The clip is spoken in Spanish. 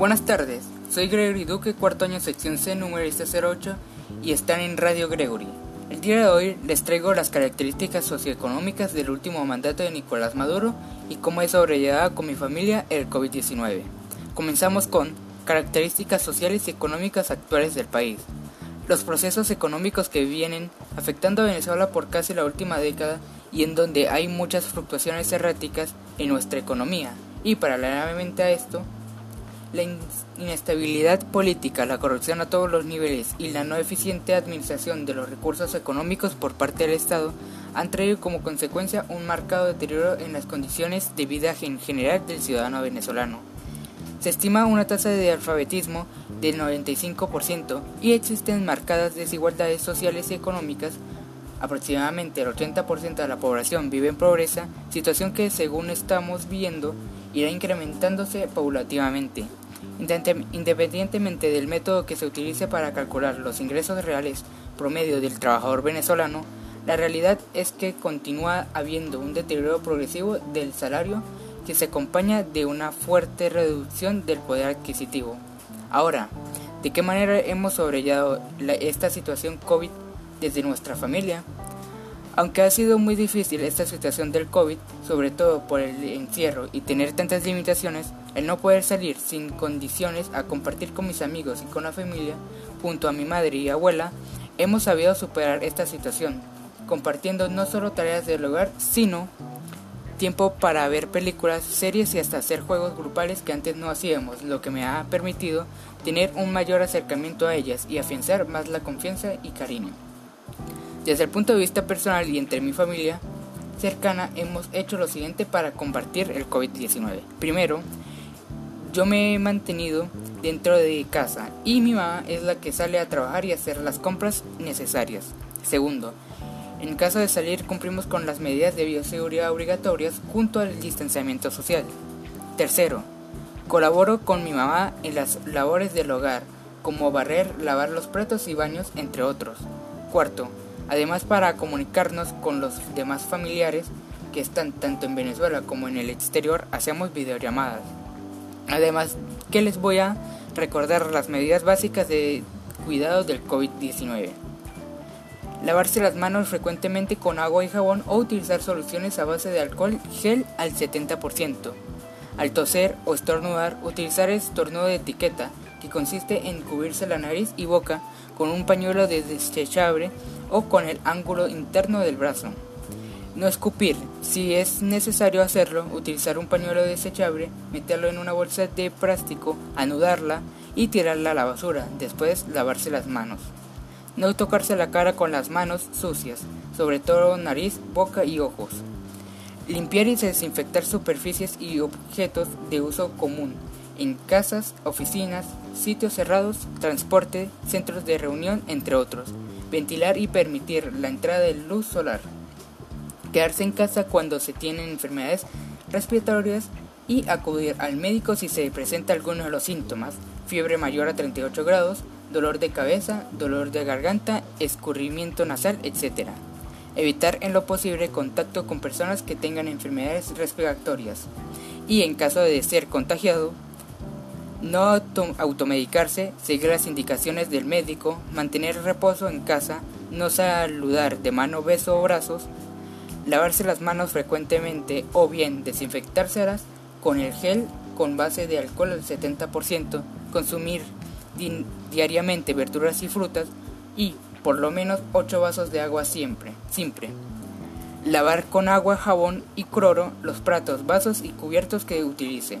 Buenas tardes, soy Gregory Duque, cuarto año sección C, número 08 y están en Radio Gregory. El día de hoy les traigo las características socioeconómicas del último mandato de Nicolás Maduro y cómo he sobrellevado con mi familia el COVID-19. Comenzamos con características sociales y económicas actuales del país. Los procesos económicos que vienen afectando a Venezuela por casi la última década y en donde hay muchas fluctuaciones erráticas en nuestra economía. Y paralelamente a esto, la inestabilidad política, la corrupción a todos los niveles y la no eficiente administración de los recursos económicos por parte del Estado han traído como consecuencia un marcado deterioro en las condiciones de vida en general del ciudadano venezolano. Se estima una tasa de alfabetismo del 95% y existen marcadas desigualdades sociales y económicas Aproximadamente el 80% de la población vive en pobreza, situación que según estamos viendo irá incrementándose paulativamente. Independientemente del método que se utilice para calcular los ingresos reales promedio del trabajador venezolano, la realidad es que continúa habiendo un deterioro progresivo del salario que se acompaña de una fuerte reducción del poder adquisitivo. Ahora, ¿de qué manera hemos sobrellevado esta situación COVID desde nuestra familia. Aunque ha sido muy difícil esta situación del COVID, sobre todo por el encierro y tener tantas limitaciones, el no poder salir sin condiciones a compartir con mis amigos y con la familia, junto a mi madre y abuela, hemos sabido superar esta situación, compartiendo no solo tareas del hogar, sino tiempo para ver películas, series y hasta hacer juegos grupales que antes no hacíamos, lo que me ha permitido tener un mayor acercamiento a ellas y afianzar más la confianza y cariño. Desde el punto de vista personal y entre mi familia cercana hemos hecho lo siguiente para combatir el COVID-19. Primero, yo me he mantenido dentro de casa y mi mamá es la que sale a trabajar y hacer las compras necesarias. Segundo, en caso de salir cumplimos con las medidas de bioseguridad obligatorias junto al distanciamiento social. Tercero, colaboro con mi mamá en las labores del hogar, como barrer, lavar los platos y baños, entre otros. Cuarto, Además, para comunicarnos con los demás familiares que están tanto en Venezuela como en el exterior, hacemos videollamadas. Además, que les voy a recordar las medidas básicas de cuidado del COVID-19. Lavarse las manos frecuentemente con agua y jabón o utilizar soluciones a base de alcohol gel al 70%. Al toser o estornudar, utilizar estornudo de etiqueta, que consiste en cubrirse la nariz y boca con un pañuelo desechable o con el ángulo interno del brazo. No escupir. Si es necesario hacerlo, utilizar un pañuelo desechable, meterlo en una bolsa de plástico, anudarla y tirarla a la basura. Después lavarse las manos. No tocarse la cara con las manos sucias, sobre todo nariz, boca y ojos. Limpiar y desinfectar superficies y objetos de uso común en casas, oficinas, sitios cerrados, transporte, centros de reunión, entre otros ventilar y permitir la entrada de luz solar, quedarse en casa cuando se tienen enfermedades respiratorias y acudir al médico si se presenta alguno de los síntomas, fiebre mayor a 38 grados, dolor de cabeza, dolor de garganta, escurrimiento nasal, etc. Evitar en lo posible contacto con personas que tengan enfermedades respiratorias y en caso de ser contagiado, no automedicarse, seguir las indicaciones del médico, mantener reposo en casa, no saludar de mano, beso o brazos, lavarse las manos frecuentemente o bien desinfectárselas con el gel con base de alcohol al 70%, consumir diariamente verduras y frutas y por lo menos 8 vasos de agua siempre, siempre. Lavar con agua, jabón y cloro los platos, vasos y cubiertos que utilice.